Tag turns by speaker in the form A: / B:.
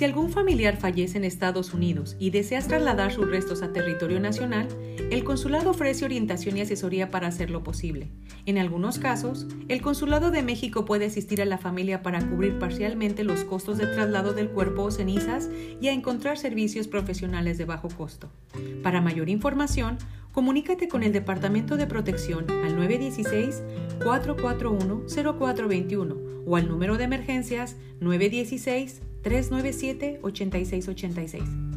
A: Si algún familiar fallece en Estados Unidos y deseas trasladar sus restos a territorio nacional, el consulado ofrece orientación y asesoría para hacerlo posible. En algunos casos, el Consulado de México puede asistir a la familia para cubrir parcialmente los costos de traslado del cuerpo o cenizas y a encontrar servicios profesionales de bajo costo. Para mayor información, comunícate con el Departamento de Protección al 916-441-0421 o al número de emergencias 916 397-8686.